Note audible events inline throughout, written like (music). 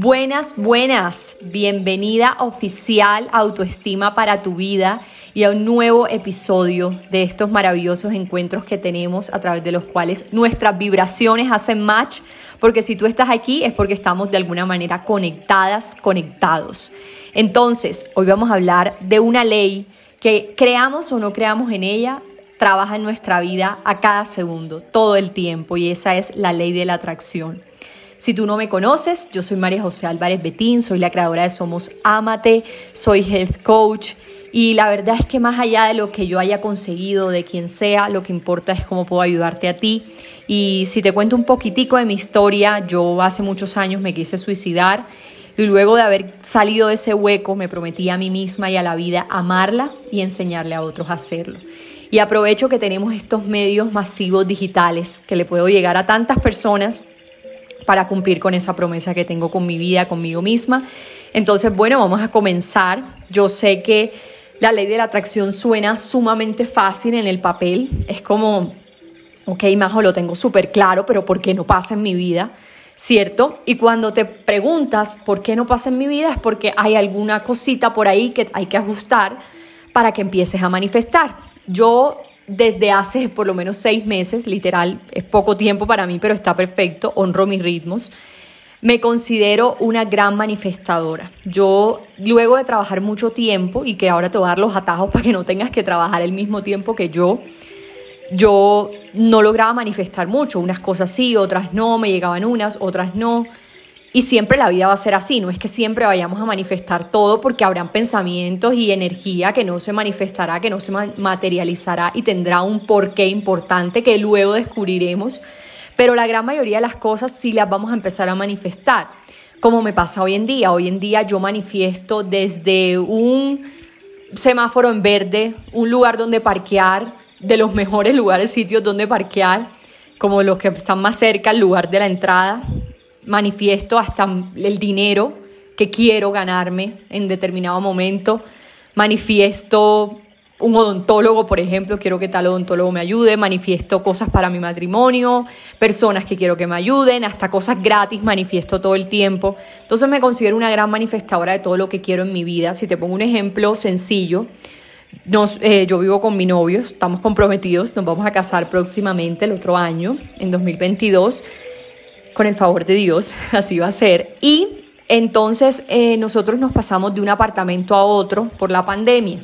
Buenas, buenas. Bienvenida oficial Autoestima para tu vida y a un nuevo episodio de estos maravillosos encuentros que tenemos a través de los cuales nuestras vibraciones hacen match, porque si tú estás aquí es porque estamos de alguna manera conectadas, conectados. Entonces, hoy vamos a hablar de una ley que creamos o no creamos en ella, trabaja en nuestra vida a cada segundo, todo el tiempo, y esa es la ley de la atracción. Si tú no me conoces, yo soy María José Álvarez Betín, soy la creadora de Somos Amate, soy health coach y la verdad es que más allá de lo que yo haya conseguido, de quien sea, lo que importa es cómo puedo ayudarte a ti. Y si te cuento un poquitico de mi historia, yo hace muchos años me quise suicidar y luego de haber salido de ese hueco me prometí a mí misma y a la vida amarla y enseñarle a otros a hacerlo. Y aprovecho que tenemos estos medios masivos digitales que le puedo llegar a tantas personas para cumplir con esa promesa que tengo con mi vida, conmigo misma. Entonces, bueno, vamos a comenzar. Yo sé que la ley de la atracción suena sumamente fácil en el papel. Es como, ok, Majo, lo tengo súper claro, pero ¿por qué no pasa en mi vida? ¿Cierto? Y cuando te preguntas por qué no pasa en mi vida es porque hay alguna cosita por ahí que hay que ajustar para que empieces a manifestar. Yo desde hace por lo menos seis meses, literal, es poco tiempo para mí, pero está perfecto, honro mis ritmos. Me considero una gran manifestadora. Yo, luego de trabajar mucho tiempo, y que ahora te voy a dar los atajos para que no tengas que trabajar el mismo tiempo que yo, yo no lograba manifestar mucho. Unas cosas sí, otras no, me llegaban unas, otras no. Y siempre la vida va a ser así, no es que siempre vayamos a manifestar todo porque habrán pensamientos y energía que no se manifestará, que no se materializará y tendrá un porqué importante que luego descubriremos, pero la gran mayoría de las cosas sí las vamos a empezar a manifestar, como me pasa hoy en día. Hoy en día yo manifiesto desde un semáforo en verde, un lugar donde parquear, de los mejores (laughs) lugares, sitios donde parquear, como los que están más cerca al lugar de la entrada, manifiesto hasta el dinero que quiero ganarme en determinado momento, manifiesto un odontólogo, por ejemplo, quiero que tal odontólogo me ayude, manifiesto cosas para mi matrimonio, personas que quiero que me ayuden, hasta cosas gratis manifiesto todo el tiempo. Entonces me considero una gran manifestadora de todo lo que quiero en mi vida. Si te pongo un ejemplo sencillo, nos, eh, yo vivo con mi novio, estamos comprometidos, nos vamos a casar próximamente el otro año, en 2022 con el favor de Dios, (laughs) así va a ser. Y entonces eh, nosotros nos pasamos de un apartamento a otro por la pandemia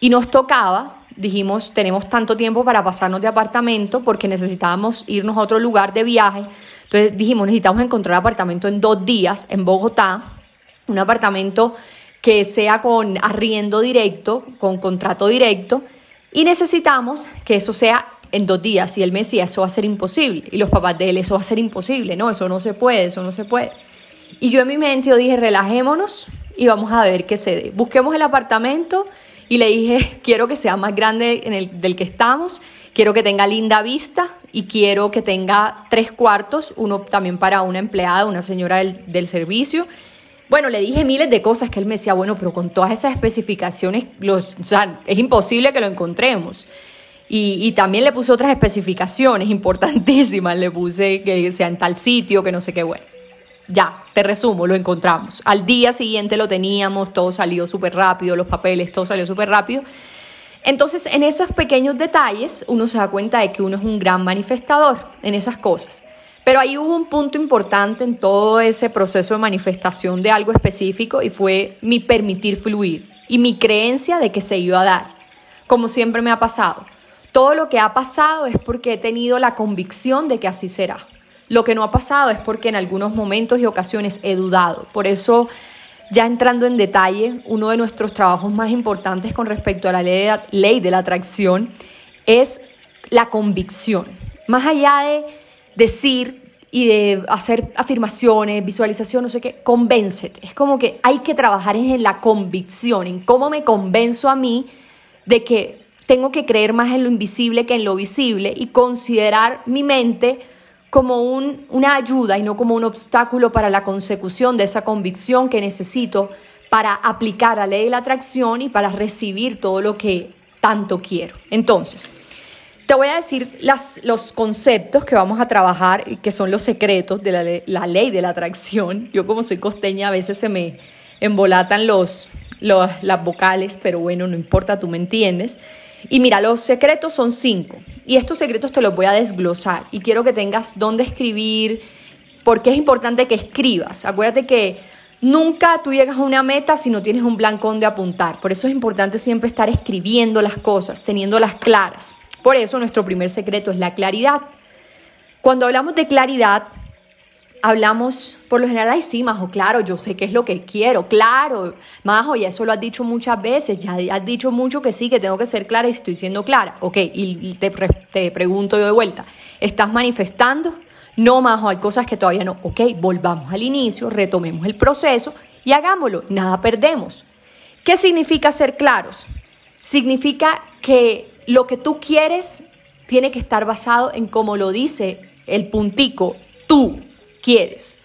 y nos tocaba, dijimos, tenemos tanto tiempo para pasarnos de apartamento porque necesitábamos irnos a otro lugar de viaje. Entonces dijimos, necesitamos encontrar apartamento en dos días en Bogotá, un apartamento que sea con arriendo directo, con contrato directo, y necesitamos que eso sea en dos días. Y él me decía, eso va a ser imposible. Y los papás de él, eso va a ser imposible. No, eso no se puede, eso no se puede. Y yo en mi mente yo dije, relajémonos y vamos a ver qué se dé. Busquemos el apartamento y le dije, (laughs) quiero que sea más grande en el, del que estamos, quiero que tenga linda vista y quiero que tenga tres cuartos, uno también para una empleada, una señora del, del servicio. Bueno, le dije miles de cosas que él me decía, bueno, pero con todas esas especificaciones, los, o sea, es imposible que lo encontremos. Y, también le puse otras especificaciones importantísimas, le puse que sea en tal sitio, que no sé qué, bueno. Ya, te resumo, lo encontramos. Al día siguiente lo teníamos, todo salió súper rápido, los papeles, todo salió súper rápido. Entonces, en esos pequeños detalles, uno se da cuenta de que uno es un gran manifestador en esas cosas. Pero ahí hubo un punto importante en todo ese proceso de manifestación de algo específico y fue mi permitir fluir y mi creencia de que se iba a dar, como siempre me ha pasado. Todo lo que ha pasado es porque he tenido la convicción de que así será. Lo que no ha pasado es porque en algunos momentos y ocasiones he dudado. Por eso, ya entrando en detalle, uno de nuestros trabajos más importantes con respecto a la ley de, la atracción es la convicción. Más allá de decir y de hacer afirmaciones, visualización, no sé qué, convéncete. Es como que hay que trabajar en la convicción, en cómo me convenzo a mí de que tengo que creer más en lo invisible que en lo visible y considerar mi mente como un, una ayuda y no como un obstáculo para la consecución de esa convicción que necesito para aplicar la ley de la atracción y para recibir todo lo que tanto quiero. Entonces, Te voy a decir los conceptos que vamos a trabajar y que son los secretos de la, la, ley de la atracción. Yo como soy costeña a veces se me embolatan los, los, las vocales, pero bueno, no importa, tú me entiendes. Y mira, los secretos son cinco. Y estos secretos te los voy a desglosar. Y quiero que tengas dónde escribir, porque es importante que escribas. Acuérdate que nunca tú llegas a una meta si no tienes un blancón de apuntar. Por eso es importante siempre estar escribiendo las cosas, teniéndolas claras. Por eso nuestro primer secreto es la claridad. Cuando hablamos de claridad, hablamos, por lo general, ay, sí, Majo, claro, yo sé qué es lo que quiero, claro, Majo, y eso lo has dicho muchas veces, ya has dicho mucho que sí, que tengo que ser clara y estoy siendo clara. Ok, y te, te pregunto yo de vuelta, ¿estás manifestando? No, Majo, hay cosas que todavía no. Ok, volvamos al inicio, retomemos el proceso y hagámoslo, nada perdemos. ¿Qué significa ser claros? Significa que lo que tú quieres tiene que estar basado en como lo dice el puntico, tú quieres.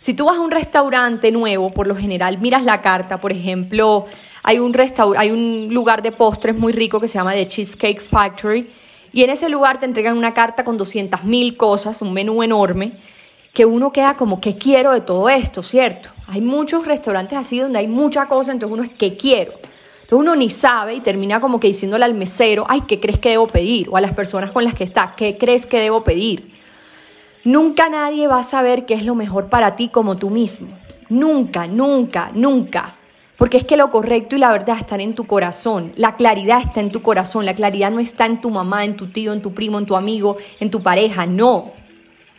Si tú vas a un restaurante nuevo, por lo general miras la carta, por ejemplo, hay un, hay un lugar de postres muy rico que se llama The Cheesecake Factory y en ese lugar te entregan una carta con 200 mil cosas, un menú enorme, que uno queda como, ¿qué quiero de todo esto? ¿Cierto? Hay muchos restaurantes así donde hay mucha cosa, entonces uno es, ¿qué quiero? Entonces uno ni sabe y termina como que diciéndole al mesero, ay, ¿qué crees que debo pedir? O a las personas con las que está, ¿qué crees que debo pedir? Nunca nadie va a saber qué es lo mejor para ti como tú mismo. Nunca, nunca, nunca. Porque es que lo correcto y la verdad están en tu corazón. La claridad está en tu corazón. La claridad no está en tu mamá, en tu tío, en tu primo, en tu amigo, en tu pareja. No.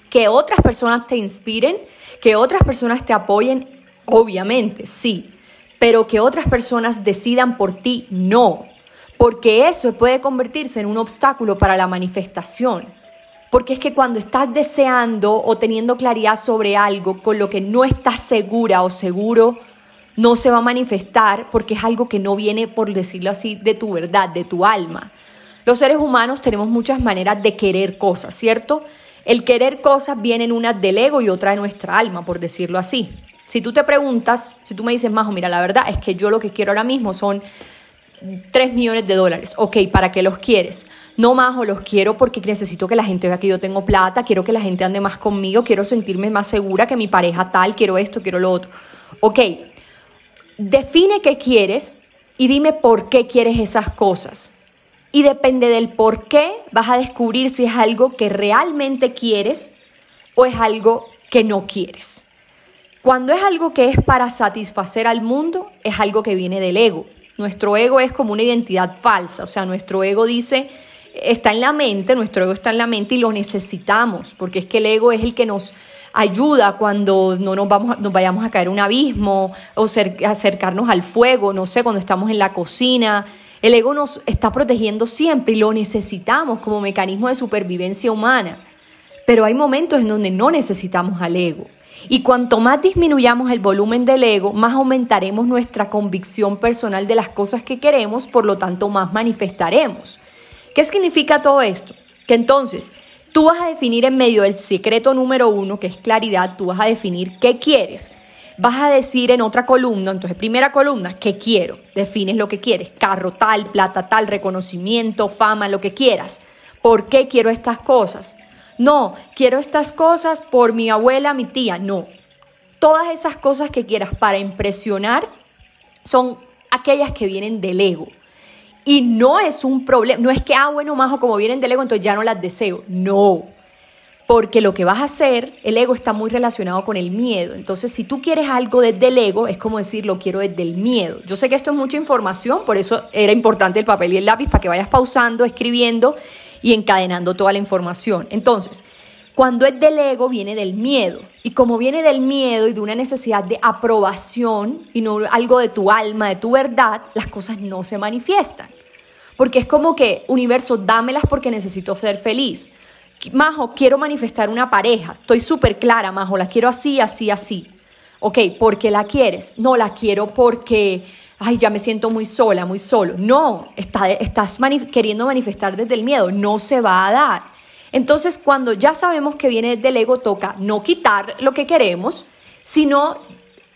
Que otras personas te inspiren, que otras personas te apoyen, obviamente, sí. Pero que otras personas decidan por ti, no. Porque eso puede convertirse en un obstáculo para la manifestación. Porque es que cuando estás deseando o teniendo claridad sobre algo con lo que no estás segura o seguro, no se va a manifestar porque es algo que no viene, por decirlo así, de tu verdad, de tu alma. Los seres humanos tenemos muchas maneras de querer cosas, ¿cierto? El querer cosas viene en una del ego y otra de nuestra alma, por decirlo así. Si tú te preguntas, si tú me dices, Majo, mira, la verdad es que yo lo que quiero ahora mismo son 3 millones de dólares. Ok, ¿para qué los quieres? No, Majo, los quiero porque necesito que la gente vea que yo tengo plata, quiero que la gente ande más conmigo, quiero sentirme más segura que mi pareja tal, quiero esto, quiero lo otro. Ok, define qué quieres y dime por qué quieres esas cosas. Y depende del por qué vas a descubrir si es algo que realmente quieres o es algo que no quieres. Cuando es algo que es para satisfacer al mundo, es algo que viene del ego. Nuestro ego es como una identidad falsa, o sea, nuestro ego dice, está en la mente, nuestro ego está en la mente y lo necesitamos, porque es que el ego es el que nos ayuda cuando no nos, vamos, nos vayamos a caer un abismo o acercarnos al fuego, no sé, cuando estamos en la cocina. El ego nos está protegiendo siempre y lo necesitamos como mecanismo de supervivencia humana. Pero hay momentos en donde no necesitamos al ego. Y cuanto más disminuyamos el volumen del ego, más aumentaremos nuestra convicción personal de las cosas que queremos, por lo tanto más manifestaremos. ¿Qué significa todo esto? Que entonces tú vas a definir en medio del secreto número uno, que es claridad, tú vas a definir qué quieres. Vas a decir en otra columna, entonces primera columna, ¿qué quiero? Defines lo que quieres, carro tal, plata tal, reconocimiento, fama, lo que quieras. ¿Por qué quiero estas cosas? No, quiero estas cosas por mi abuela, mi tía. No. Todas esas cosas que quieras para impresionar son aquellas que vienen del ego. Y no es un problema, no es que, ah, bueno, majo, como vienen del ego, entonces ya no las deseo. No, porque lo que vas a hacer, el ego está muy relacionado con el miedo. Entonces, si tú quieres algo desde el ego, es como decir, lo quiero desde el miedo. Yo sé que esto es mucha información, por eso era importante el papel y el lápiz para que vayas pausando, escribiendo y encadenando toda la información. Entonces, cuando es del ego, viene del miedo. Y como viene del miedo y de una necesidad de aprobación y no algo de tu alma, de tu verdad, las cosas no se manifiestan. Porque es como que, universo, dámelas porque necesito ser feliz. Majo, quiero manifestar una pareja. Estoy súper clara, Majo, la quiero así, así, así. Ok, ¿por qué la quieres? No, la quiero porque ay, ya me siento muy sola, muy solo. No, estás queriendo manifestar desde el miedo, no se va a dar. Entonces, cuando ya sabemos que viene del ego, toca no quitar lo que queremos, sino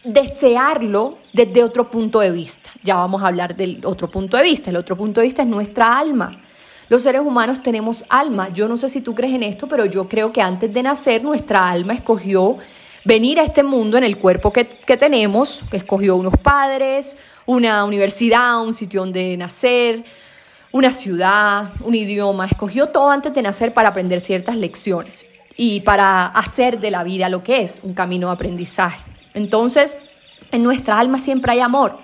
desearlo desde otro punto de vista. Ya vamos a hablar del otro punto de vista. El otro punto de vista es nuestra alma. Los seres humanos tenemos alma. Yo no sé si tú crees en esto, pero yo creo que antes de nacer nuestra alma escogió venir a este mundo en el cuerpo que, tenemos, que escogió unos padres, una universidad, un sitio donde nacer, una ciudad, un idioma, escogió todo antes de nacer para aprender ciertas lecciones y para hacer de la vida lo que es un camino de aprendizaje. Entonces, en nuestra alma siempre hay amor.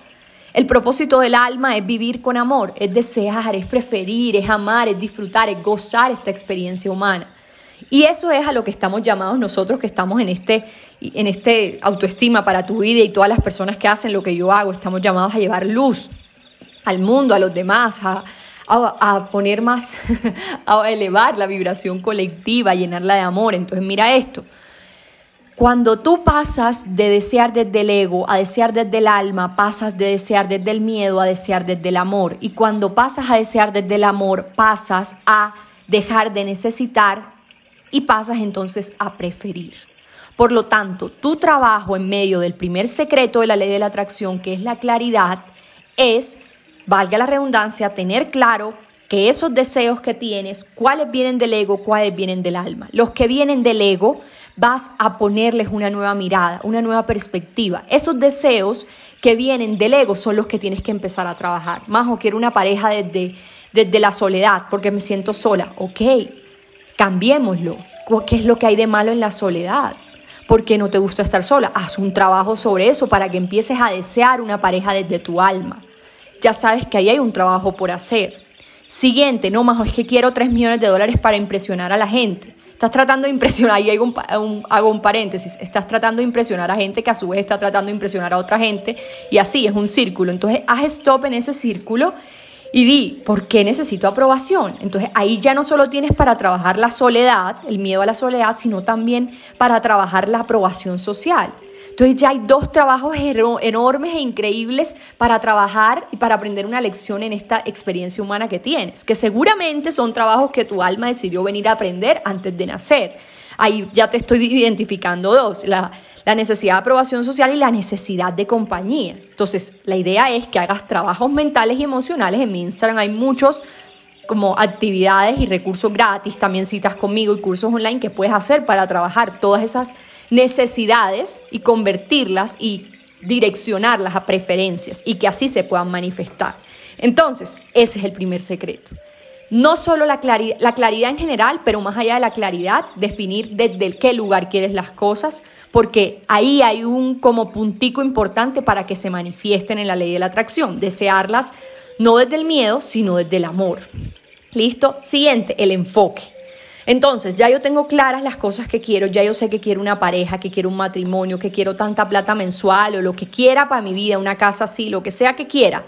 El propósito del alma es vivir con amor, es desear, es preferir, es amar, es disfrutar, es gozar esta experiencia humana. Y eso es a lo que estamos llamados nosotros que estamos en este, en este autoestima para tu vida y todas las personas que hacen lo que yo hago, estamos llamados a llevar luz al mundo, a los demás, a, a, poner más, (laughs) a elevar la vibración colectiva, a llenarla de amor. Entonces mira esto, cuando tú pasas de desear desde el ego a desear desde el alma, pasas de desear desde el miedo a desear desde el amor. Y cuando pasas a desear desde el amor, pasas a dejar de necesitar y pasas entonces a preferir. Por lo tanto, tu trabajo en medio del primer secreto de la ley de la atracción, que es la claridad, es, valga la redundancia, tener claro que esos deseos que tienes, cuáles vienen del ego, cuáles vienen del alma. Los que vienen del ego vas a ponerles una nueva mirada, una nueva perspectiva. Esos deseos que vienen del ego son los que tienes que empezar a trabajar. Majo, quiero una pareja desde, desde la soledad porque me siento sola. Ok, cambiémoslo. ¿Qué es lo que hay de malo en la soledad? ¿Por qué no te gusta estar sola? Haz un trabajo sobre eso para que empieces a desear una pareja desde tu alma. Ya sabes que ahí hay un trabajo por hacer. Siguiente, no, Majo, es que quiero 3 millones de dólares para impresionar a la gente. Estás tratando de impresionar, y hago un, hago un paréntesis, estás tratando de impresionar a gente que a su vez está tratando de impresionar a otra gente y así es un círculo. Entonces haz stop en ese círculo y di, ¿por qué necesito aprobación? Entonces ahí ya no solo tienes para trabajar la soledad, el miedo a la soledad, sino también para trabajar la aprobación social. Entonces ya hay dos trabajos enormes e increíbles para trabajar y para aprender una lección en esta experiencia humana que tienes, que seguramente son trabajos que tu alma decidió venir a aprender antes de nacer. Ahí ya te estoy identificando dos, la, la necesidad de aprobación social y la necesidad de compañía. Entonces, la idea es que hagas trabajos mentales y emocionales. En mi Instagram hay muchos como actividades y recursos gratis, también citas conmigo y cursos online que puedes hacer para trabajar todas esas necesidades y convertirlas y direccionarlas a preferencias y que así se puedan manifestar. Entonces, ese es el primer secreto. No solo la claridad, la claridad en general, pero más allá de la claridad, definir desde qué lugar quieres las cosas, porque ahí hay un como puntico importante para que se manifiesten en la ley de la atracción, desearlas no desde el miedo, sino desde el amor. ¿Listo? Siguiente, el enfoque. Entonces, ya yo tengo claras las cosas que quiero, ya yo sé que quiero una pareja, que quiero un matrimonio, que quiero tanta plata mensual o lo que quiera para mi vida, una casa así, lo que sea que quiera.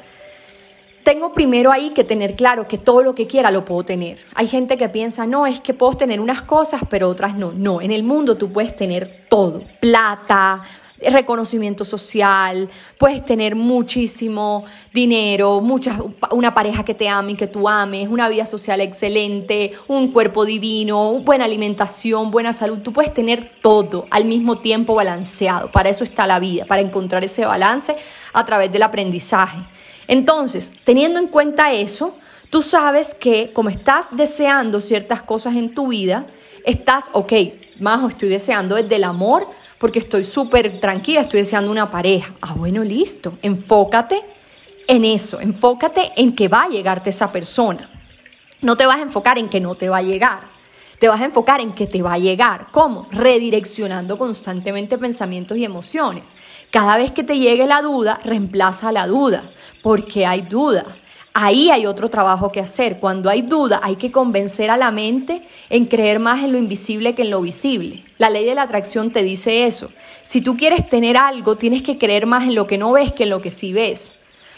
Tengo primero ahí que tener claro que todo lo que quiera lo puedo tener. Hay gente que piensa, no, es que puedo tener unas cosas, pero otras no. No, en el mundo tú puedes tener todo. Plata, reconocimiento social, puedes tener muchísimo dinero, mucha, una pareja que te ame y que tú ames, una vida social excelente, un cuerpo divino, buena alimentación, buena salud. Tú puedes tener todo al mismo tiempo balanceado. Para eso está la vida, para encontrar ese balance a través del aprendizaje. Entonces, teniendo en cuenta eso, tú sabes que como estás deseando ciertas cosas en tu vida, estás, ok, Majo, estoy deseando desde el amor, porque estoy súper tranquila, estoy deseando una pareja. Ah, bueno, listo. Enfócate en eso, enfócate en que va a llegarte esa persona. No te vas a enfocar en que no te va a llegar. Te vas a enfocar en que te va a llegar. ¿Cómo? Redireccionando constantemente pensamientos y emociones. Cada vez que te llegue la duda, reemplaza la duda, porque hay duda. Ahí hay otro trabajo que hacer. Cuando hay duda, hay que convencer a la mente en creer más en lo invisible que en lo visible. La ley de la atracción te dice eso. Si tú quieres tener algo, tienes que creer más en lo que no ves que en lo que sí ves.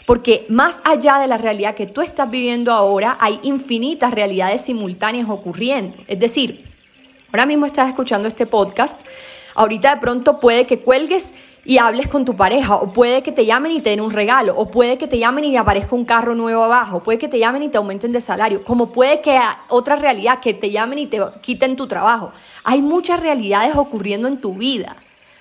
Porque más allá de la realidad que tú estás viviendo ahora, hay infinitas realidades simultáneas ocurriendo. Es decir, ahora mismo estás escuchando este podcast, ahorita de pronto puede que cuelgues y hables con tu pareja, o puede que te llamen y te den un regalo, o puede que te llamen y aparezca un carro nuevo abajo, puede que te llamen y te aumenten de salario, como puede que otra realidad, que te llamen y te quiten tu trabajo. Hay muchas realidades ocurriendo en tu vida.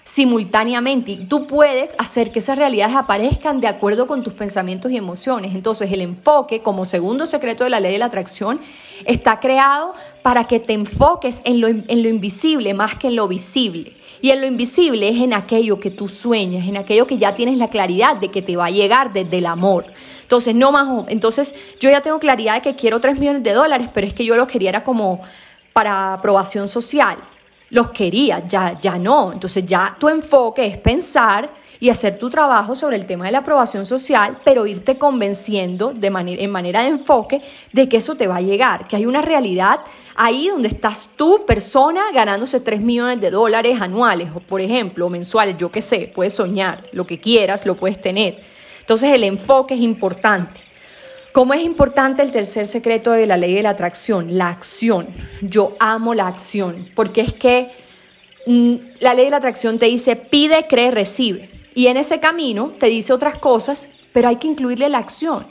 Simultáneamente tú puedes hacer que esas realidades aparezcan de acuerdo con tus pensamientos y emociones. Entonces el enfoque como segundo secreto de la ley de la atracción está creado para que te enfoques en lo, en lo invisible más que en lo visible. Y en lo invisible es en aquello que tú sueñas, en aquello que ya tienes la claridad de que te va a llegar desde el amor. Entonces, no más, entonces yo ya tengo claridad de que quiero 3 millones de dólares, pero es que yo lo quería era como para aprobación social los quería, ya, ya no. Entonces ya tu enfoque es pensar y hacer tu trabajo sobre el tema de la aprobación social, pero irte convenciendo de manera, en manera de enfoque de que eso te va a llegar, que hay una realidad ahí donde estás tú, persona, ganándose 3 millones de dólares anuales, o por ejemplo, mensuales, yo qué sé, puedes soñar, lo que quieras, lo puedes tener. Entonces el enfoque es importante. ¿Cómo es importante el tercer secreto de la ley de la atracción? La acción. Yo amo la acción, porque es que mm, la ley de la atracción te dice pide, cree, recibe. Y en ese camino te dice otras cosas, pero hay que incluirle la acción.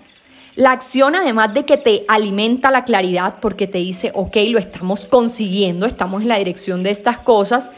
La acción, además de que te alimenta la claridad, porque te dice, ok, lo estamos consiguiendo, estamos en la dirección de estas cosas,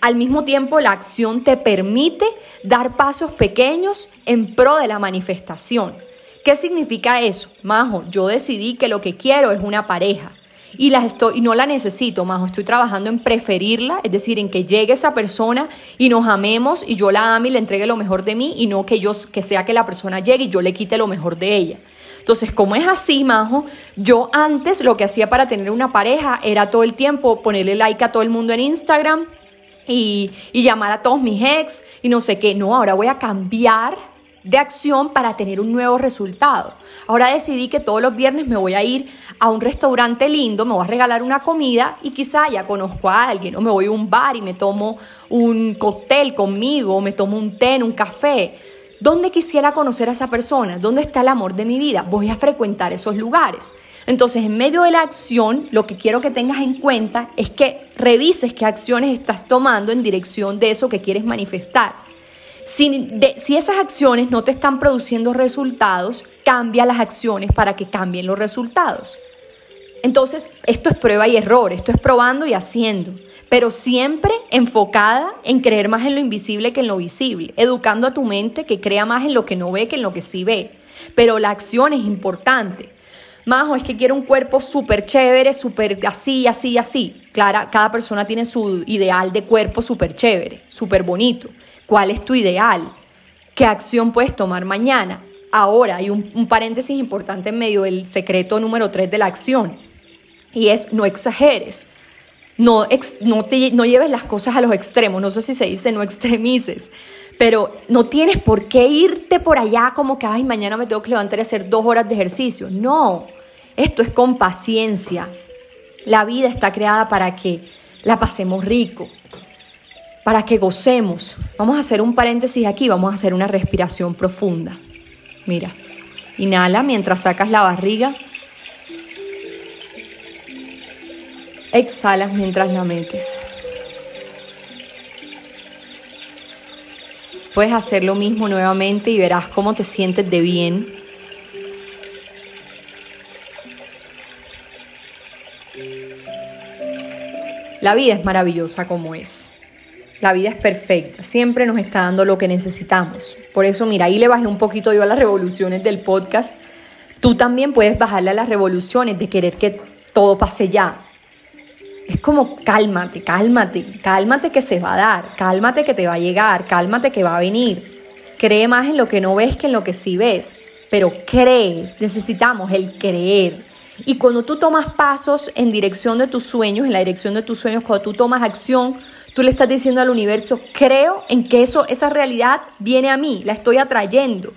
al mismo tiempo la acción te permite dar pasos pequeños en pro de la manifestación. ¿Qué significa eso? Majo, yo decidí que lo que quiero es una pareja y, las estoy, y no la necesito, Majo. Estoy trabajando en preferirla, es decir, en que llegue esa persona y nos amemos y yo la ame y le entregue lo mejor de mí y no que, yo, que sea que la persona llegue y yo le quite lo mejor de ella. Entonces, como es así, Majo, yo antes lo que hacía para tener una pareja era todo el tiempo ponerle like a todo el mundo en Instagram y, y llamar a todos mis ex y no sé qué. No, ahora voy a cambiar de acción para tener un nuevo resultado. Ahora decidí que todos los viernes me voy a ir a un restaurante lindo, me voy a regalar una comida y quizá ya conozco a alguien, o me voy a un bar y me tomo un cóctel conmigo, o me tomo un té, un café. ¿Dónde quisiera conocer a esa persona? ¿Dónde está el amor de mi vida? Voy a frecuentar esos lugares. Entonces, en medio de la acción, lo que quiero que tengas en cuenta es que revises qué acciones estás tomando en dirección de eso que quieres manifestar. Si, esas acciones no te están produciendo resultados, cambia las acciones para que cambien los resultados. Entonces, esto es prueba y error, esto es probando y haciendo, pero siempre enfocada en creer más en lo invisible que en lo visible, educando a tu mente que crea más en lo que no ve que en lo que sí ve. Pero la acción es importante. Majo, es que quiero un cuerpo súper chévere, súper así, así, así. Clara, cada persona tiene su ideal de cuerpo súper chévere, súper bonito. ¿Cuál es tu ideal? ¿Qué acción puedes tomar mañana? Ahora hay un, paréntesis importante en medio del secreto número 3 de la acción y es no exageres. No, no, te, no lleves las cosas a los extremos, no sé si se dice no extremices, pero no tienes por qué irte por allá como que, ay, mañana me tengo que levantar y hacer dos horas de ejercicio. No, esto es con paciencia. La vida está creada para que la pasemos rico, para que gocemos. Vamos a hacer un paréntesis aquí, vamos a hacer una respiración profunda. Mira, inhala mientras sacas la barriga. Exhalas mientras la metes. Puedes hacer lo mismo nuevamente y verás cómo te sientes de bien. La vida es maravillosa como es. La vida es perfecta, siempre nos está dando lo que necesitamos. Por eso, mira, ahí le bajé un poquito yo a las revoluciones del podcast. Tú también puedes bajarle a las revoluciones de querer que todo pase ya. Es como cálmate, cálmate, cálmate que se va a dar, cálmate que te va a llegar, cálmate que va a venir. Cree más en lo que no ves que en lo que sí ves, pero cree, necesitamos el creer. Y cuando tú tomas pasos en dirección de tus sueños, en la dirección de tus sueños, cuando tú tomas acción, Tú le estás diciendo al universo, creo en que eso, esa realidad viene a mí, la estoy atrayendo.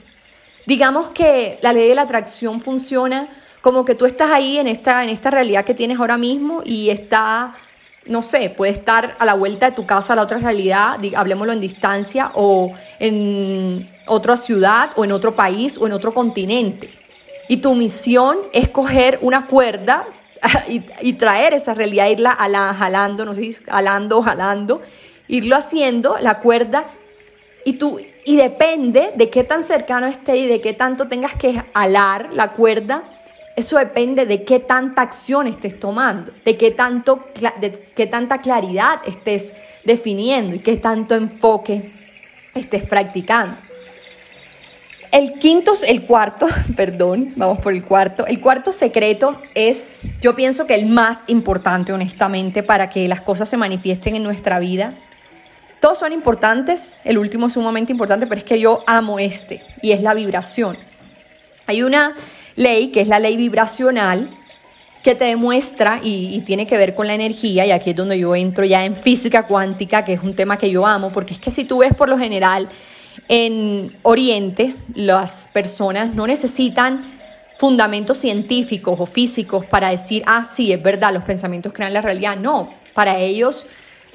Digamos que la ley de la atracción funciona como que tú estás ahí en esta, en esta realidad que tienes ahora mismo y está, no sé, puede estar a la vuelta de tu casa a la otra realidad, hablemoslo en distancia o en otra ciudad o en otro país o en otro continente. Y tu misión es coger una cuerda (laughs) y, traer esa realidad, irla jalando, no sé jalando o jalando, irlo haciendo, la cuerda, y tú, y depende de qué tan cercano esté y de qué tanto tengas que alar la cuerda, Eso depende de qué tanta acción estés tomando, de qué, tanto, de qué tanta claridad estés definiendo y qué tanto enfoque estés practicando. El quinto, el cuarto, (laughs) perdón, vamos por el cuarto. El cuarto secreto es, yo pienso que el más importante, honestamente, para que las cosas se manifiesten en nuestra vida. Todos son importantes, el último es sumamente importante, pero es que yo amo este, y es la vibración. Hay una ley que es la ley vibracional que te demuestra y, y, tiene que ver con la energía, y aquí es donde yo entro ya en física cuántica, que es un tema que yo amo, porque es que si tú ves por lo general en Oriente, las personas no necesitan fundamentos científicos o físicos para decir, ah, sí, es verdad, los pensamientos crean la realidad. No, para ellos,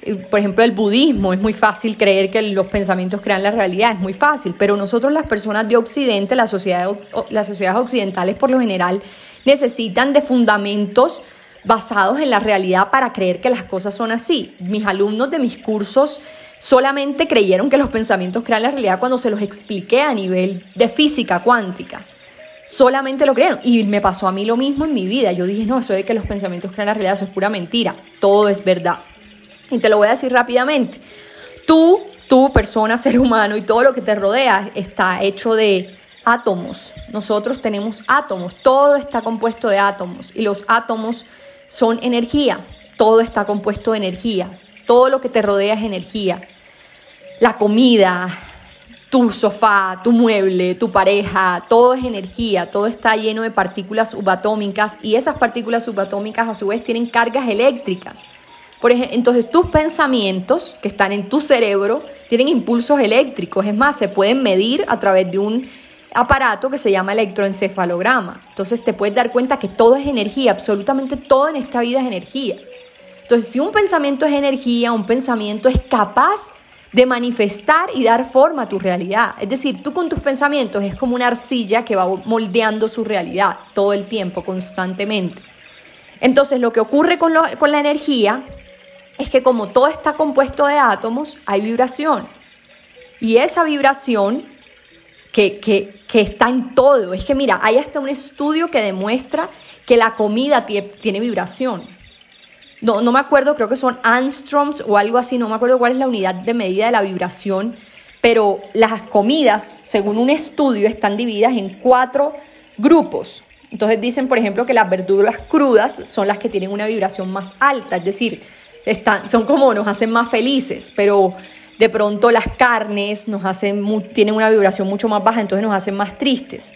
eh, por ejemplo, el budismo, es muy fácil creer que los pensamientos crean la realidad, es muy fácil, pero nosotros las personas de Occidente, las sociedades, las sociedades occidentales por lo general, necesitan de fundamentos basados en la realidad para creer que las cosas son así. Mis alumnos de mis cursos solamente creyeron que los pensamientos crean la realidad cuando se los expliqué a nivel de física cuántica. Solamente lo creyeron. Y me pasó a mí lo mismo en mi vida. Yo dije, no, eso de que los pensamientos crean la realidad, eso es pura mentira. Todo es verdad. Y te lo voy a decir rápidamente. Tú, tú, persona, ser humano y todo lo que te rodea está hecho de átomos. Nosotros tenemos átomos. Todo está compuesto de átomos. Y los átomos son energía. Todo está compuesto de energía. Todo lo que te rodea es energía. La comida, tu sofá, tu mueble, tu pareja, todo es energía, todo está lleno de partículas subatómicas y esas partículas subatómicas a su vez tienen cargas eléctricas. Por ejemplo, entonces tus pensamientos que están en tu cerebro tienen impulsos eléctricos, es más, se pueden medir a través de un aparato que se llama electroencefalograma. Entonces te puedes dar cuenta que todo es energía, absolutamente todo en esta vida es energía. Entonces, si un pensamiento es energía, un pensamiento es capaz de manifestar y dar forma a tu realidad. Es decir, tú con tus pensamientos es como una arcilla que va moldeando su realidad todo el tiempo, constantemente. Entonces, lo que ocurre con, la energía es que como todo está compuesto de átomos, hay vibración. Y esa vibración que, está en todo, es que mira, hay hasta un estudio que demuestra que la comida tiene vibración no, no me acuerdo, creo que son Angstroms o algo así, no me acuerdo cuál es la unidad de medida de la vibración, pero las comidas, según un estudio, están divididas en cuatro grupos. Entonces dicen, por ejemplo, que las verduras crudas son las que tienen una vibración más alta, es decir, están, son como nos hacen más felices, pero de pronto las carnes nos hacen, tienen una vibración mucho más baja, entonces nos hacen más tristes.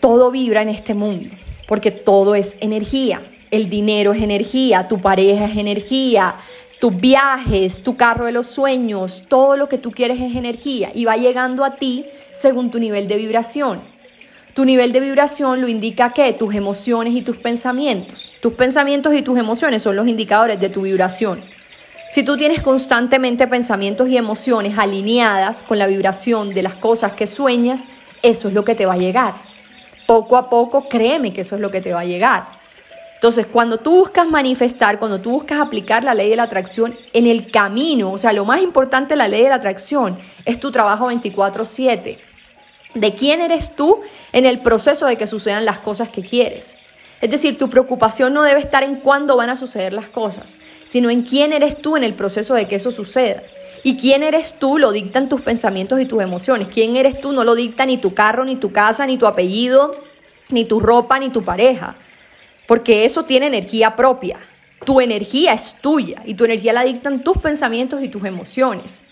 Todo vibra en este mundo, porque todo es energía el dinero es energía, tu pareja es energía, tus viajes, tu carro de los sueños, todo lo que tú quieres es energía y va llegando a ti según tu nivel de vibración. Tu nivel de vibración lo indica que tus emociones y tus pensamientos. Tus pensamientos y tus emociones son los indicadores de tu vibración. Si tú tienes constantemente pensamientos y emociones alineadas con la vibración de las cosas que sueñas, eso es lo que te va a llegar. Poco a poco, créeme que eso es lo que te va a llegar. Entonces, cuando tú buscas manifestar, cuando tú buscas aplicar la ley de la atracción en el camino, o sea, lo más importante de la ley de la atracción es tu trabajo 24/7. De quién eres tú en el proceso de que sucedan las cosas que quieres. Es decir, tu preocupación no debe estar en cuándo van a suceder las cosas, sino en quién eres tú en el proceso de que eso suceda. Y quién eres tú lo dictan tus pensamientos y tus emociones. Quién eres tú no lo dicta ni tu carro, ni tu casa, ni tu apellido, ni tu ropa, ni tu pareja porque eso tiene energía propia. Tu energía es tuya y tu energía la dictan tus pensamientos y tus emociones.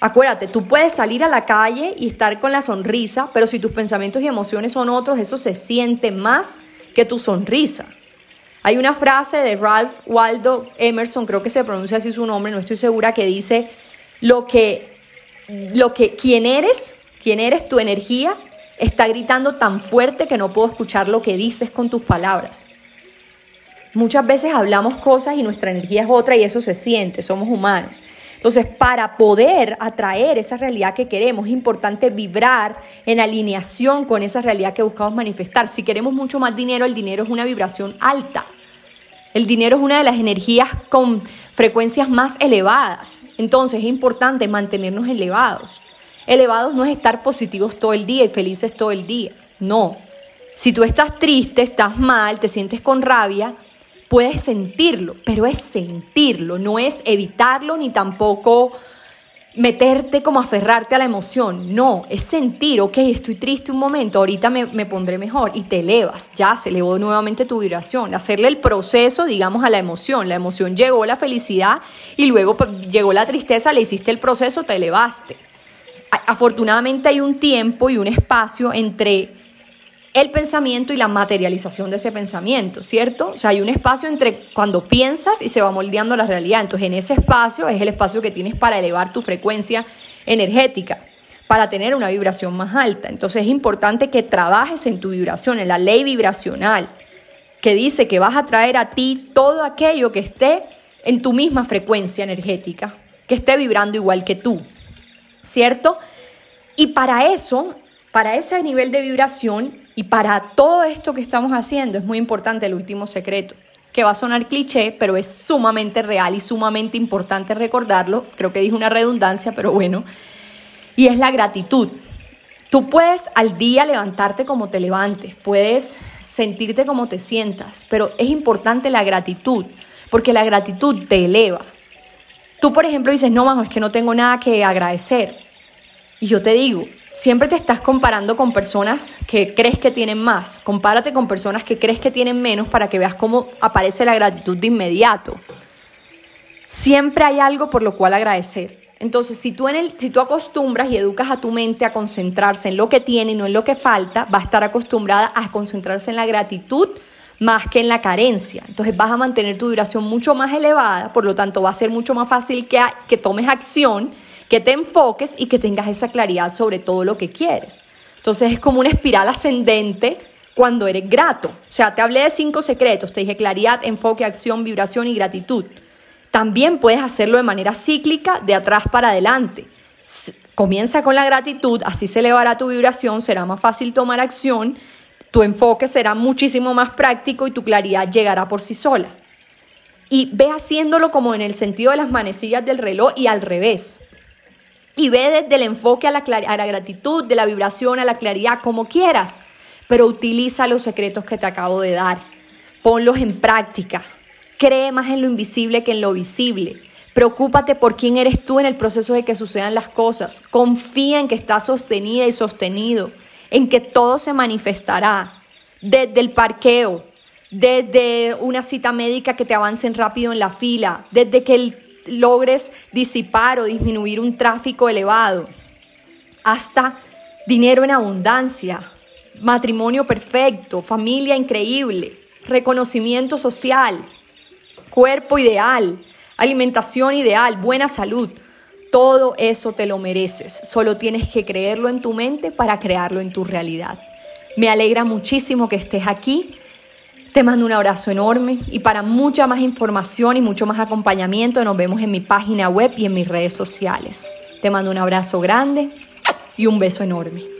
Acuérdate, tú puedes salir a la calle y estar con la sonrisa, pero si tus pensamientos y emociones son otros, eso se siente más que tu sonrisa. Hay una frase de Ralph Waldo Emerson, creo que se pronuncia así su nombre, no estoy segura, que dice lo que lo que quién eres, quién eres tu energía está gritando tan fuerte que no puedo escuchar lo que dices con tus palabras. Muchas veces hablamos cosas y nuestra energía es otra y eso se siente, somos humanos. Entonces, para poder atraer esa realidad que queremos, es importante vibrar en alineación con esa realidad que buscamos manifestar. Si queremos mucho más dinero, el dinero es una vibración alta. El dinero es una de las energías con frecuencias más elevadas. Entonces, es importante mantenernos elevados. Elevados no es estar positivos todo el día y felices todo el día. No. Si tú estás triste, estás mal, te sientes con rabia, puedes sentirlo, pero es sentirlo, no es evitarlo ni tampoco meterte como aferrarte a la emoción. No, es sentir, ok, estoy triste un momento, ahorita me, me, pondré mejor y te elevas, ya se elevó nuevamente tu vibración. Hacerle el proceso, digamos, a la emoción. La emoción llegó la felicidad y luego pues, llegó la tristeza, le hiciste el proceso, te elevaste. Afortunadamente hay un tiempo y un espacio entre el pensamiento y la materialización de ese pensamiento, ¿cierto? O sea, hay un espacio entre cuando piensas y se va moldeando la realidad. Entonces, en ese espacio es el espacio que tienes para elevar tu frecuencia energética, para tener una vibración más alta. Entonces, es importante que trabajes en tu vibración, en la ley vibracional, que dice que vas a traer a ti todo aquello que esté en tu misma frecuencia energética, que esté vibrando igual que tú, ¿cierto? Y para eso, para ese nivel de vibración, y para todo esto que estamos haciendo es muy importante el último secreto, que va a sonar cliché, pero es sumamente real y sumamente importante recordarlo. Creo que dije una redundancia, pero bueno. Y es la gratitud. Tú puedes al día levantarte como te levantes, puedes sentirte como te sientas, pero es importante la gratitud, porque la gratitud te eleva. Tú, por ejemplo, dices, no, vamos, es que no tengo nada que agradecer. Y yo te digo, Siempre te estás comparando con personas que crees que tienen más. Compárate con personas que crees que tienen menos para que veas cómo aparece la gratitud de inmediato. Siempre hay algo por lo cual agradecer. Entonces, si tú, en el, si tú acostumbras y educas a tu mente a concentrarse en lo que tiene y no en lo que falta, va a estar acostumbrada a concentrarse en la gratitud más que en la carencia. Entonces vas a mantener tu duración mucho más elevada, por lo tanto va a ser mucho más fácil que, que tomes acción que te enfoques y que tengas esa claridad sobre todo lo que quieres. Entonces es como una espiral ascendente cuando eres grato. O sea, te hablé de cinco secretos, te dije claridad, enfoque, acción, vibración y gratitud. También puedes hacerlo de manera cíclica, de atrás para adelante. Comienza con la gratitud, así se elevará tu vibración, será más fácil tomar acción, tu enfoque será muchísimo más práctico y tu claridad llegará por sí sola. Y ve haciéndolo como en el sentido de las manecillas del reloj y al revés y ve desde el enfoque a la, a la gratitud, de la vibración a la claridad, como quieras, pero utiliza los secretos que te acabo de dar. Ponlos en práctica. Cree más en lo invisible que en lo visible. Preocúpate por quién eres tú en el proceso de que sucedan las cosas. Confía en que estás sostenida y sostenido, en que todo se manifestará. Desde el parqueo, desde una cita médica que te avancen rápido en la fila, desde que logres disipar o disminuir un tráfico elevado, hasta dinero en abundancia, matrimonio perfecto, familia increíble, reconocimiento social, cuerpo ideal, alimentación ideal, buena salud. Todo eso te lo mereces. Solo tienes que creerlo en tu mente para crearlo en tu realidad. Me alegra muchísimo que estés aquí. Te mando un abrazo enorme y para mucha más información y mucho más acompañamiento nos vemos en mi página web y en mis redes sociales. Te mando un abrazo grande y un beso enorme.